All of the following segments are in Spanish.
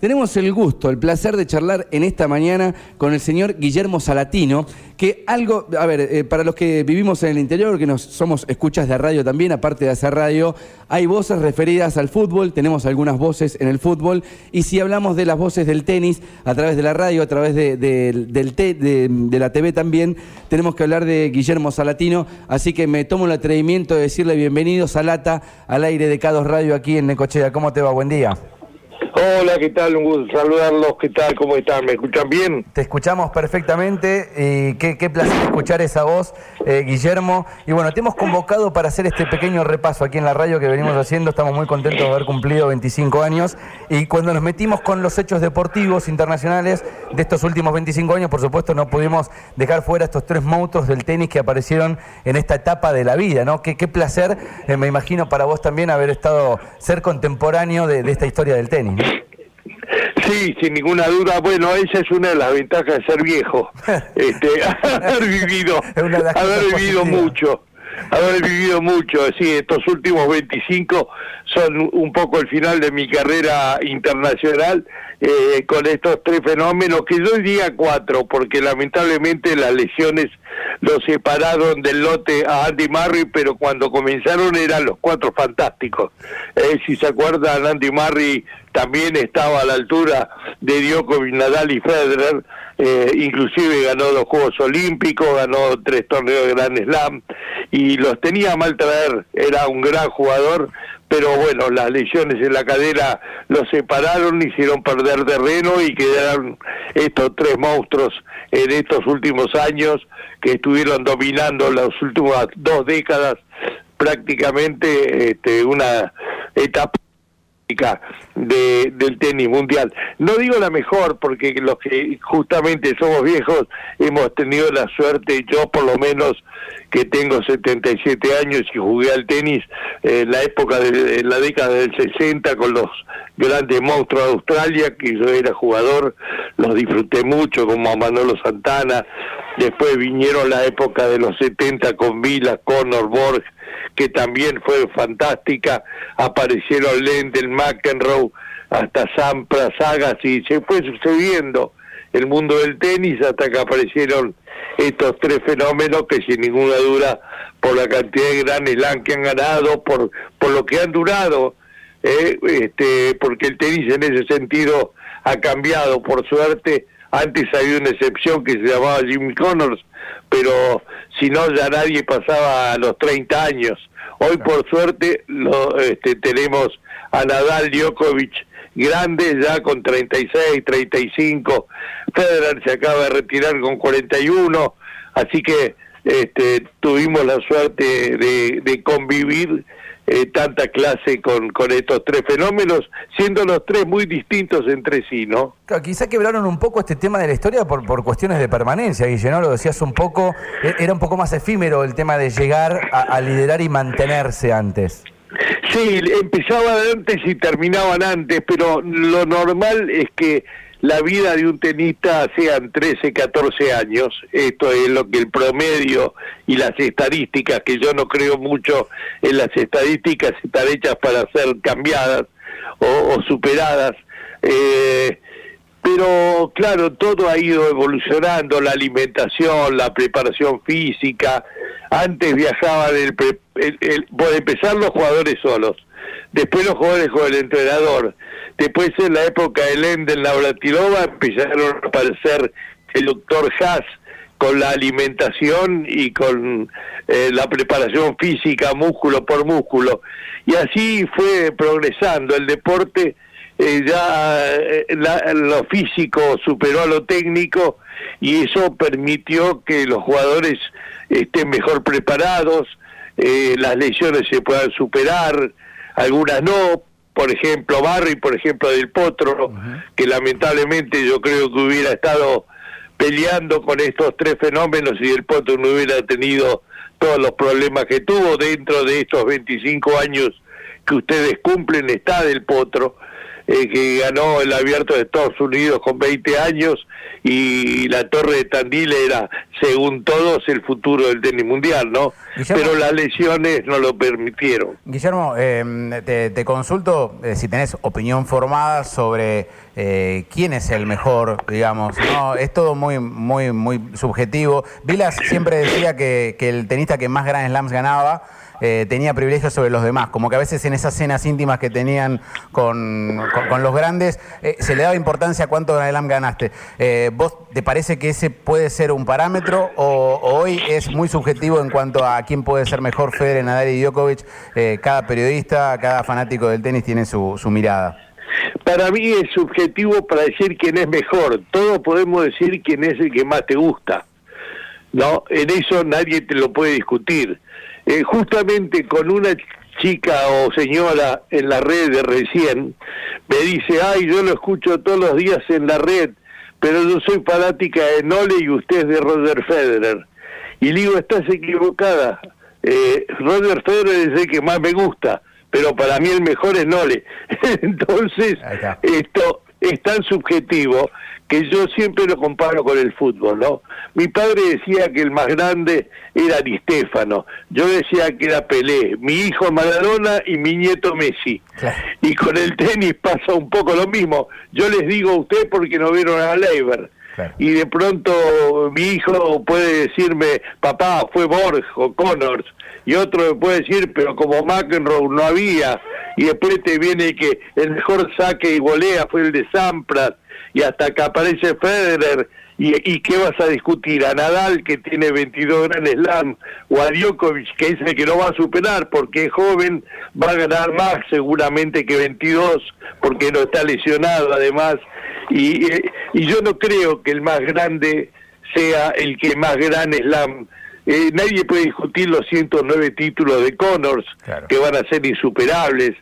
Tenemos el gusto, el placer de charlar en esta mañana con el señor Guillermo Salatino, que algo, a ver, eh, para los que vivimos en el interior, que nos somos escuchas de radio también, aparte de hacer radio, hay voces referidas al fútbol, tenemos algunas voces en el fútbol, y si hablamos de las voces del tenis, a través de la radio, a través de, de, la TV también, tenemos que hablar de Guillermo Salatino, así que me tomo el atrevimiento de decirle bienvenido, Salata, al aire de Cados Radio aquí en Necochea. ¿Cómo te va? Buen día. Hola, ¿qué tal? Un gusto saludarlos. ¿Qué tal? ¿Cómo están? ¿Me escuchan bien? Te escuchamos perfectamente y qué, placer escuchar esa voz, eh, Guillermo. Y bueno, te hemos convocado para hacer este pequeño repaso aquí en la radio que venimos haciendo. Estamos muy contentos de haber cumplido 25 años. Y cuando nos metimos con los hechos deportivos internacionales de estos últimos 25 años, por supuesto, no pudimos dejar fuera estos tres monstruos del tenis que aparecieron en esta etapa de la vida, ¿no? Qué, placer, eh, me imagino, para vos también haber estado, ser contemporáneo de esta historia del tenis. Sí, sin ninguna duda. Bueno, esa es una de las ventajas de ser viejo. este, haber vivido, haber vivido mucho. Haber vivido mucho, sí, estos últimos 25 son un poco el final de mi carrera internacional eh, con estos tres fenómenos, que yo diría cuatro, porque lamentablemente las lesiones lo separaron del lote a Andy Murray, pero cuando comenzaron eran los cuatro fantásticos. Eh, si se acuerdan, Andy Murray también estaba a la altura de Djokovic, Nadal y Federer, eh, inclusive ganó los Juegos Olímpicos, ganó tres torneos de Grand Slam y los tenía mal traer, era un gran jugador, pero bueno, las lesiones en la cadera los separaron, hicieron perder terreno y quedaron estos tres monstruos en estos últimos años que estuvieron dominando las últimas dos décadas prácticamente este, una etapa de, del tenis mundial. No digo la mejor, porque los que justamente somos viejos hemos tenido la suerte, yo por lo menos que tengo 77 años y jugué al tenis en la época de en la década del 60 con los grandes monstruos de Australia, que yo era jugador, los disfruté mucho como Manolo Santana, después vinieron la época de los 70 con Vila, Conor, Borg, que también fue fantástica, aparecieron Lendl, McEnroe, hasta Sampras, Sagas, y se fue sucediendo el mundo del tenis hasta que aparecieron estos tres fenómenos que sin ninguna duda por la cantidad de gran Slam que han ganado, por, por lo que han durado, eh, este, porque el tenis en ese sentido ha cambiado, por suerte, antes había una excepción que se llamaba Jimmy Connors, pero si no ya nadie pasaba a los 30 años. Hoy por suerte lo, este, tenemos a Nadal Djokovic grandes ya con 36, 35, Federer se acaba de retirar con 41, así que este, tuvimos la suerte de, de convivir eh, tanta clase con, con estos tres fenómenos, siendo los tres muy distintos entre sí, ¿no? Claro, quizá quebraron un poco este tema de la historia por, por cuestiones de permanencia, Guille, ¿no? Lo decías un poco, e, era un poco más efímero el tema de llegar a, liderar y mantenerse antes. Sí, empezaban antes y terminaban antes, pero lo normal es que la vida de un tenista sean 13, 14 años. Esto es lo que el promedio y las estadísticas, que yo no creo mucho en las estadísticas, están hechas para ser cambiadas o, superadas. Eh, pero claro, todo ha ido evolucionando, la alimentación, la preparación física. Antes viajaban, el, por empezar los jugadores solos, después los jugadores con el entrenador Después en la época de Lendl, Navratilova, empezaron a aparecer el doctor Haas con la alimentación y con eh, la preparación física, músculo por músculo. Y así fue progresando el deporte, eh, ya eh, lo físico superó a lo técnico y eso permitió que los jugadores estén mejor preparados, las lesiones se puedan superar, algunas no, por ejemplo Barry, por ejemplo Del Potro, que lamentablemente yo creo que hubiera estado peleando con estos tres fenómenos y Del Potro no hubiera tenido todos los problemas que tuvo dentro de estos 25 años que ustedes cumplen, está Del Potro. Eh, que ganó el abierto de Estados Unidos con 20 años y la Torre de Tandil era, según todos, el futuro del tenis mundial, ¿no? Pero las lesiones no lo permitieron. Guillermo, em, te, consulto eh, si tenés opinión formada sobre eh, quién es el mejor, digamos. No, es todo muy, muy, muy subjetivo. Vilas siempre decía que, que el tenista que más Grand Slams ganaba eh, tenía privilegios sobre los demás, como que a veces en esas cenas íntimas que tenían con, los grandes eh, se le daba importancia a cuánto Grand ganaste. Eh, ¿Vos te parece que ese puede ser un parámetro o, hoy es muy subjetivo en cuanto a quién puede ser mejor Federer, Nadal y Djokovic? cada periodista, cada fanático del tenis tiene su, su mirada. Para mí es subjetivo para decir quién es mejor. Todos podemos decir quién es el que más te gusta. ¿no? En eso nadie te lo puede discutir. Eh, justamente con una chica o señora en la red de recién, me dice, ay, yo lo escucho todos los días en la red, pero yo soy fanática de Nole y usted es de Roger Federer. Y le digo, estás equivocada. Eh, Roger Federer es el que más me gusta, pero para mí el mejor es Nole. Entonces, esto es tan subjetivo que yo siempre lo comparo con el fútbol, ¿no? Mi padre decía que el más grande era Di Stefano, yo decía que era Pelé, mi hijo Maradona y mi nieto Messi. Y con el tenis pasa un poco lo mismo. Yo les digo a usted porque no vieron a Leiber. Y de pronto mi hijo puede decirme, papá, fue Borg o Connors. Y otro me puede decir, pero como McEnroe no había. Y después te viene que el mejor saque y golea fue el de Sampras y hasta que aparece Federer, ¿y, qué vas a discutir? ¿A Nadal, que tiene 22 Grand Slam, o a Djokovic, que el que no va a superar porque es joven, va a ganar más seguramente que 22, porque no está lesionado además, y, y yo no creo que el más grande sea el que más Grand Slam eh, nadie puede discutir los 109 títulos de Connors, que van a ser insuperables.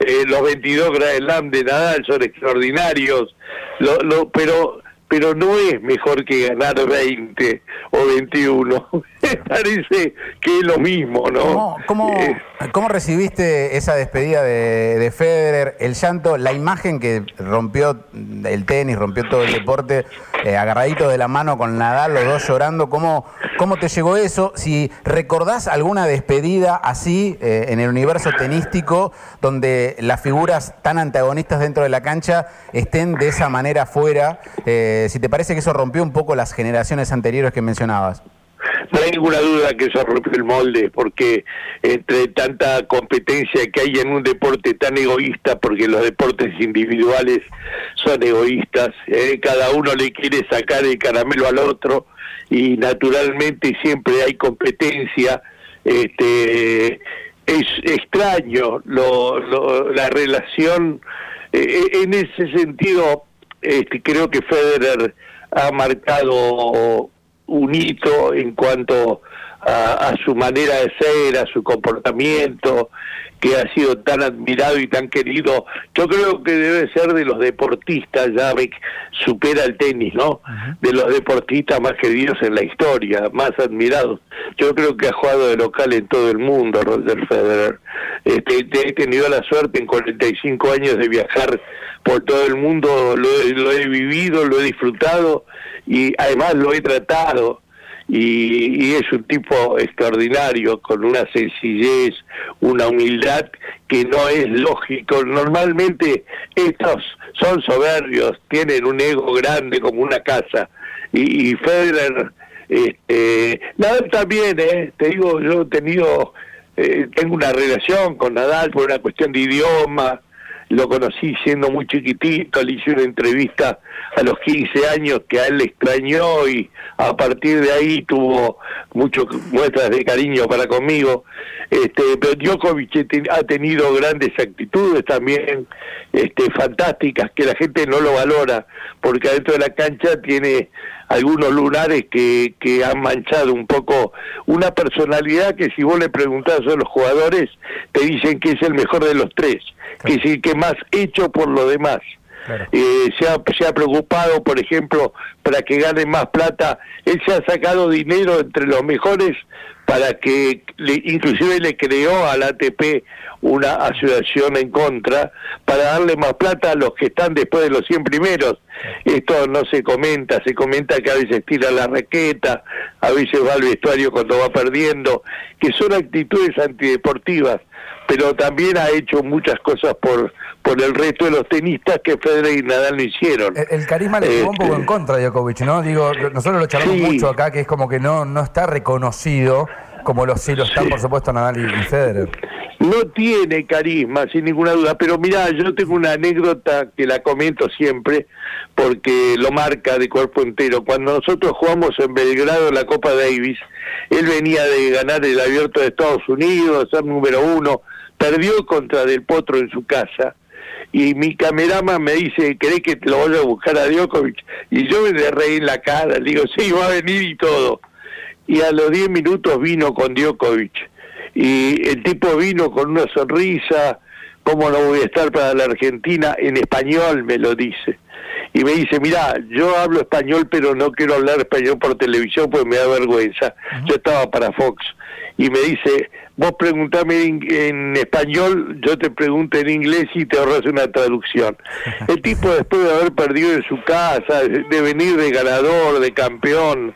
Eh, los 22 Grand Slam de Nadal son extraordinarios, lo, lo, pero pero no es mejor que ganar 20 o 21. Me parece que es lo mismo, ¿no? ¿Cómo, eh, cómo, recibiste esa despedida de, de, Federer, el llanto, la imagen que rompió el tenis, rompió todo el deporte, eh, agarradito de la mano con Nadal, los dos llorando? ¿Cómo, cómo te llegó eso? Si recordás alguna despedida así eh, en el universo tenístico, donde las figuras tan antagonistas dentro de la cancha estén de esa manera fuera. Eh, si te parece que eso rompió un poco las generaciones anteriores que mencionabas. No hay ninguna duda que eso rompió el molde, porque entre tanta competencia que hay en un deporte tan egoísta, porque los deportes individuales son egoístas, eh, cada uno le quiere sacar el caramelo al otro y naturalmente siempre hay competencia. Este, es extraño la relación. Eh, en ese sentido, este, creo que Federer ha marcado un hito en cuanto a, su manera de ser, a su comportamiento, que ha sido tan admirado y tan querido. Yo creo que debe ser de los deportistas, ya supera el tenis, ¿no? De los deportistas más queridos en la historia, más admirados. Yo creo que ha jugado de local en todo el mundo, Roger Federer. Este, he tenido la suerte en 45 años de viajar por todo el mundo, lo he vivido, lo he disfrutado y además lo he tratado y, es un tipo extraordinario, con una sencillez, una humildad que no es lógico. Normalmente estos son soberbios, tienen un ego grande como una casa. Y, y Federer, este, Nadal también, eh, te digo, yo he tenido, eh, tengo una relación con Nadal por una cuestión de idioma, lo conocí siendo muy chiquitito, le hice una entrevista a los 15 años que a él le extrañó y a partir de ahí tuvo muchas muestras de cariño para conmigo. Este, pero Djokovic ha tenido grandes actitudes también, este, fantásticas, que la gente no lo valora, porque adentro de la cancha tiene algunos lunares que, que han manchado un poco una personalidad que si vos le preguntás a los jugadores, te dicen que es el mejor de los tres, que es el que más hecho por lo demás. Eh, se, ha, se ha preocupado, por ejemplo, para que gane más plata, él se ha sacado dinero entre los mejores para que inclusive le creó al ATP una asociación en contra para darle más plata a los que están después de los 100 primeros. Esto no se comenta, se comenta que a veces tira la raqueta, a veces va al vestuario cuando va perdiendo, que son actitudes antideportivas, pero también ha hecho muchas cosas por por el resto de los tenistas que Federer y Nadal no hicieron. El, carisma le jugó un poco en este, contra a Djokovic, ¿no? Digo, nosotros lo charlamos mucho acá, que es como que no, no está reconocido como los sí lo están, por supuesto, Nadal y, Federer. No tiene carisma, sin ninguna duda, pero mira, yo tengo una anécdota que la comento siempre porque lo marca de cuerpo entero. Cuando nosotros jugamos en Belgrado la Copa Davis, él venía de ganar el abierto de Estados Unidos, ser número uno, perdió contra Del Potro en su casa y mi camerama me dice, ¿querés que te lo vaya a buscar a Djokovic? Y yo me le reí en la cara, le digo, sí, va a venir y todo y a los 10 minutos vino con Djokovic. Y el tipo vino con una sonrisa, ¿cómo no voy a estar para la Argentina? En español me lo dice. Y me dice, mira, yo hablo español, pero no quiero hablar español por televisión porque me da vergüenza. Yo estaba para Fox. Y me dice, vos preguntame en, español, yo te pregunto en inglés y te ahorras una traducción. El tipo después de haber perdido en su casa, de venir de ganador, de campeón,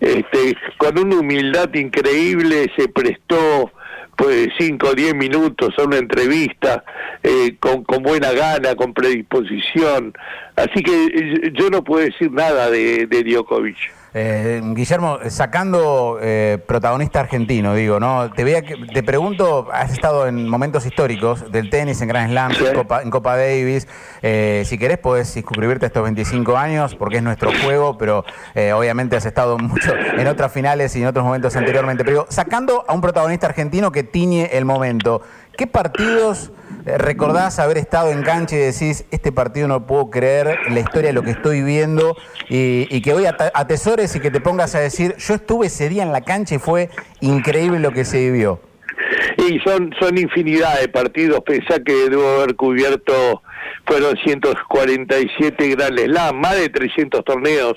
este, con una humildad increíble se prestó pues 5 o 10 minutos a una entrevista eh, con, con buena gana, con predisposición. Así que eh, yo no puedo decir nada de, de Djokovic. Eh, Guillermo, sacando eh, protagonista argentino, digo, ¿no? Te, veía que, te pregunto, has estado en momentos históricos del tenis en Grand Slam, en, Copa, Davis. Eh, si querés, podés suscribirte a estos 25 años, porque es nuestro juego, pero obviamente has estado mucho en otras finales y en otros momentos anteriormente. Pero sacando a un protagonista argentino que tiñe el momento, ¿qué partidos recordás haber estado en cancha y decís, este partido no puedo creer la historia de lo que estoy viendo y, que hoy atesores y que te pongas a decir, yo estuve ese día en la cancha y fue increíble lo que se vivió? Y son, son infinidad de partidos, pensá que debo haber cubierto, fueron 147 grandes Slam, más de 300 torneos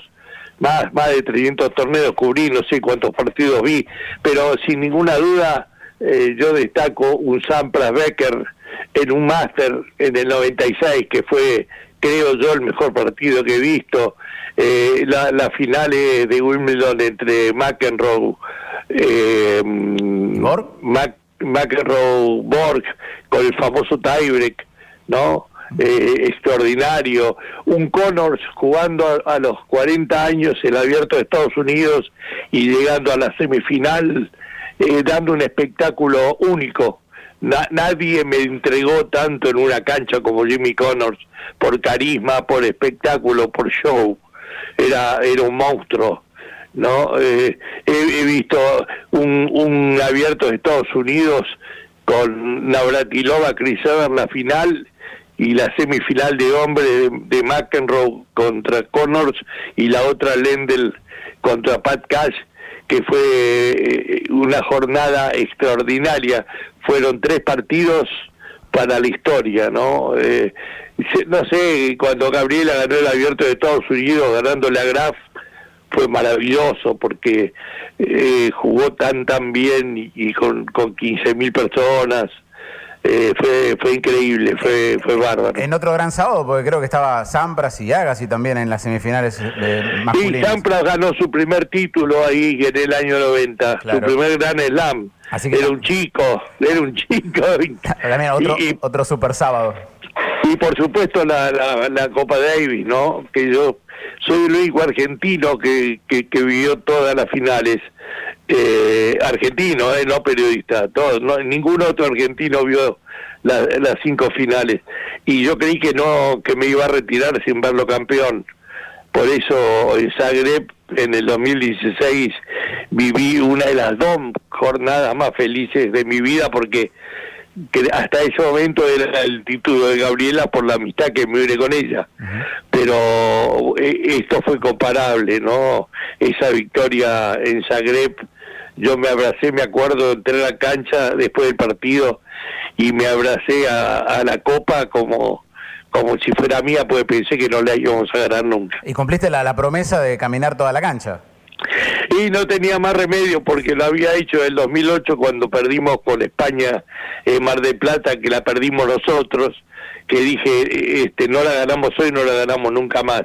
más, más de 300 torneos cubrí, no sé cuántos partidos vi, pero sin ninguna duda eh, yo destaco un Sampras Becker en un máster en el 96, que fue, creo yo, el mejor partido que he visto. Eh, las finales de Wimbledon entre McEnroe, eh, McEnroe Borg, con el famoso tiebreak, ¿no? Eh, extraordinario. Un Connors jugando a, los 40 años el abierto de Estados Unidos y llegando a la semifinal, eh, dando un espectáculo único nadie me entregó tanto en una cancha como Jimmy Connors por carisma, por espectáculo, por show. Era, era un monstruo. ¿no? Eh, he, visto un, un abierto de Estados Unidos con Navratilova, Chris Evans, la final y la semifinal de hombre de, McEnroe contra Connors y la otra Lendl contra Pat Cash que fue eh, una jornada extraordinaria. Fueron tres partidos para la historia, ¿no? Eh, no sé, cuando Gabriela ganó el abierto de Estados Unidos ganándole a Graf, fue maravilloso porque eh, jugó tan tan bien y, con, con 15 mil personas. Eh, fue, fue increíble, fue, fue bárbaro. En otro gran sábado, porque creo que estaba Sampras y Agassi también en las semifinales de masculinas. Sí, Sampras ganó su primer título ahí en el año 90, su primer gran slam. era un chico, era un chico. También otro, otro super sábado. Y por supuesto la, la, Copa Davis, ¿no? Que yo soy el único argentino que, que, que vivió todas las finales eh, argentino, eh, no periodista, todos, no, ningún otro argentino vio las cinco finales y yo creí que no, que me iba a retirar sin verlo campeón. Por eso en Zagreb en el 2016 viví una de las dos jornadas más felices de mi vida porque hasta ese momento era el título de Gabriela por la amistad que me une con ella. Pero eh, esto fue comparable, ¿no? Esa victoria en Zagreb yo me abracé, me acuerdo, entré a la cancha después del partido y me abracé a, la copa como como si fuera mía, pues pensé que no la íbamos a ganar nunca. ¿Y cumpliste la, la promesa de caminar toda la cancha? Y no tenía más remedio porque lo había hecho en el 2008 cuando perdimos con España en Mar de Plata, que la perdimos nosotros, que dije, este, no la ganamos hoy, no la ganamos nunca más.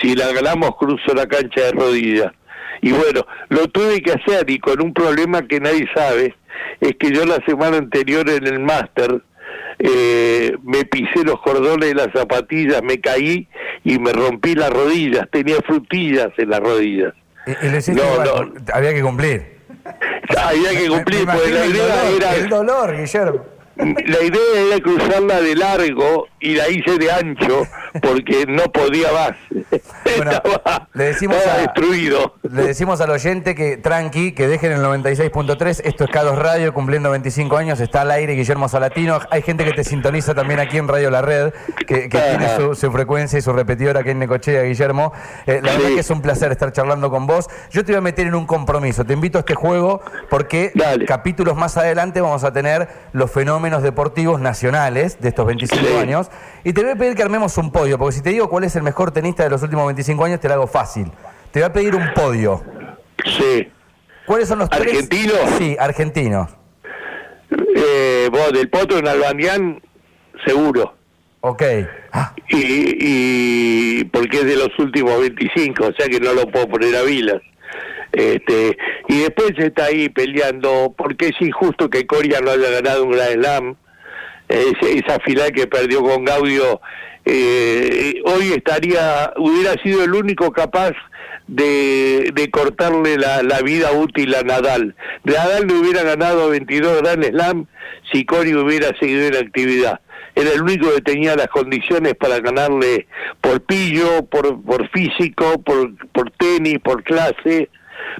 Si la ganamos, cruzo la cancha de rodillas. Y bueno, lo tuve que hacer y con un problema que nadie sabe, es que yo la semana anterior en el máster eh, me pisé los cordones de las zapatillas, me caí y me rompí las rodillas, tenía frutillas en las rodillas. Y, no, no. había que cumplir. Había que cumplir, porque la idea era... El dolor, Guillermo. La idea era cruzarla de largo y la hice de ancho porque no podía más. le decimos destruido. Le decimos al oyente que tranqui, que dejen el 96.3. Esto es Cados Radio, cumpliendo 25 años. Está al aire Guillermo Salatino. Hay gente que te sintoniza también aquí en Radio La Red, que, tiene su, frecuencia y su repetidora aquí en Necochea, Guillermo. Eh, la verdad que es un placer estar charlando con vos. Yo te voy a meter en un compromiso. Te invito a este juego porque capítulos más adelante vamos a tener los fenómenos deportivos nacionales de estos 25 años. Y te voy a pedir que armemos un podio, porque si te digo cuál es el mejor tenista de los últimos 25 años, te lo hago fácil. Te voy a pedir un podio. Sí. ¿Cuáles son los ¿Argentinos? Sí, argentinos. Eh, vos, del Potro en Albanián, seguro. Ok. Ah. Y, y, porque es de los últimos 25, o sea que no lo puedo poner a Vilas. Este, y después está ahí peleando, porque es injusto que Coria no haya ganado un Grand Slam, esa final que perdió con Gaudio, eh, hoy estaría, hubiera sido el único capaz de, de cortarle la, vida útil a Nadal. Nadal no hubiera ganado 22 Grand Slam si Coria hubiera seguido en actividad era el único que tenía las condiciones para ganarle por pillo, por, por físico, por, por tenis, por clase,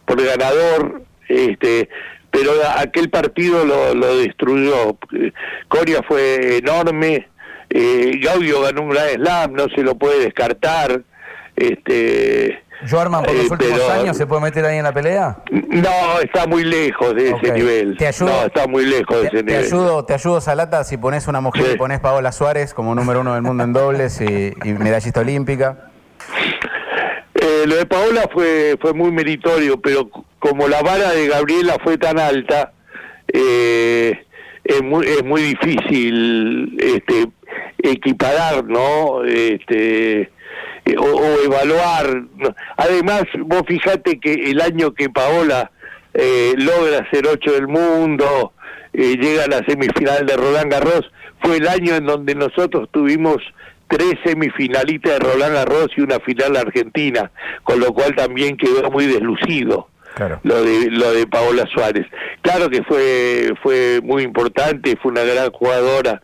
por ganador, este, pero aquel partido lo, lo destruyó. Coria fue enorme, eh, Gaudio ganó un gran slam, no se lo puede descartar. Este, ¿Joarman por los eh, últimos años se puede meter ahí en la pelea? No, está muy lejos de ese nivel. ¿Te ayudo? No, está muy lejos de ese nivel. Ayudo, te ayudo, Salata, si pones una mujer y pones Paola Suárez como número uno del mundo en dobles y medallista olímpica. Eh, lo de Paola fue, fue muy meritorio, pero como la vara de Gabriela fue tan alta, eh, es, muy, es muy difícil este, equiparar, ¿no? Este, eh, o, evaluar. Además, vos fijate que el año que Paola logra ser ocho del mundo, llega a la semifinal de Roland Garros, fue el año en donde nosotros tuvimos tres semifinalistas de Roland Garros y una final argentina, con lo cual también quedó muy deslucido. Lo de lo de Paola Suárez. Claro que fue fue muy importante, fue una gran jugadora,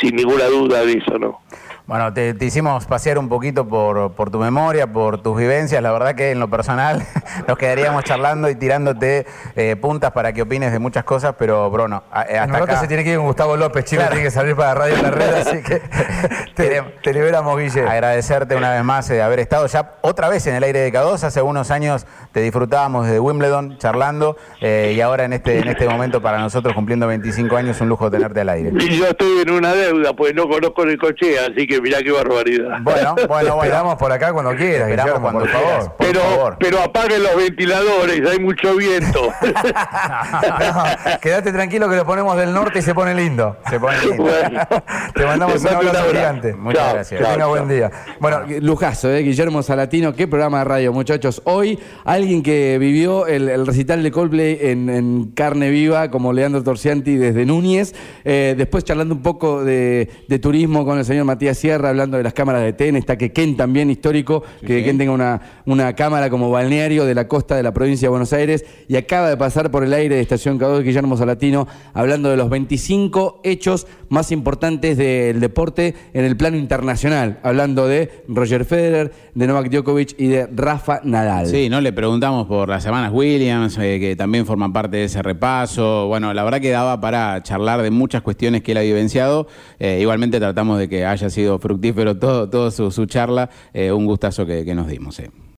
sin ninguna duda de eso, ¿no? Bueno, te, hicimos pasear un poquito por, por, tu memoria, por tus vivencias. La verdad que en lo personal nos quedaríamos charlando y tirándote eh, puntas para que opines de muchas cosas, pero Bruno, eh, hasta acá... se tiene que ir con Gustavo López, chico, tiene que salir para Radio La Red, así que te, te, liberamos, Guille. Agradecerte una vez más de haber estado ya otra vez en el aire de K2. Hace unos años te disfrutábamos de Wimbledon charlando eh, y ahora en este, en este momento para nosotros cumpliendo 25 años un lujo tenerte al aire. Y yo estoy en una deuda, pues no conozco el coche, así que mirá qué barbaridad. Bueno, bueno, bueno. Esperamos por acá cuando quieras, Esperamos cuando, por favor. pero, pero apaguen los ventiladores, hay mucho viento. quédate tranquilo que lo ponemos del norte y se pone lindo. Se pone lindo. Te mandamos un abrazo gigante. Muchas gracias. Que tenga buen día. Bueno, lujazo, ¿eh? Guillermo Salatino, qué programa de radio, muchachos. Hoy alguien que vivió el, recital de Coldplay en, carne viva, como Leandro Torcianti desde Núñez. Eh, después charlando un poco de, de turismo con el señor Matías Sierra, hablando de las cámaras de TEN, está que Ken también histórico, que Ken tenga una, una cámara como balneario de la costa de la provincia de Buenos Aires y acaba de pasar por el aire de Estación Cado Guillermo Salatino hablando de los 25 hechos más importantes del deporte en el plano internacional, hablando de Roger Federer, de Novak Djokovic y de Rafa Nadal. Sí, no le preguntamos por las semanas Williams, eh, que también forman parte de ese repaso. Bueno, la verdad que daba para charlar de muchas cuestiones que él ha vivenciado. Eh, igualmente tratamos de que haya sido fructífero todo, todo su, charla, eh, un gustazo que nos dimos.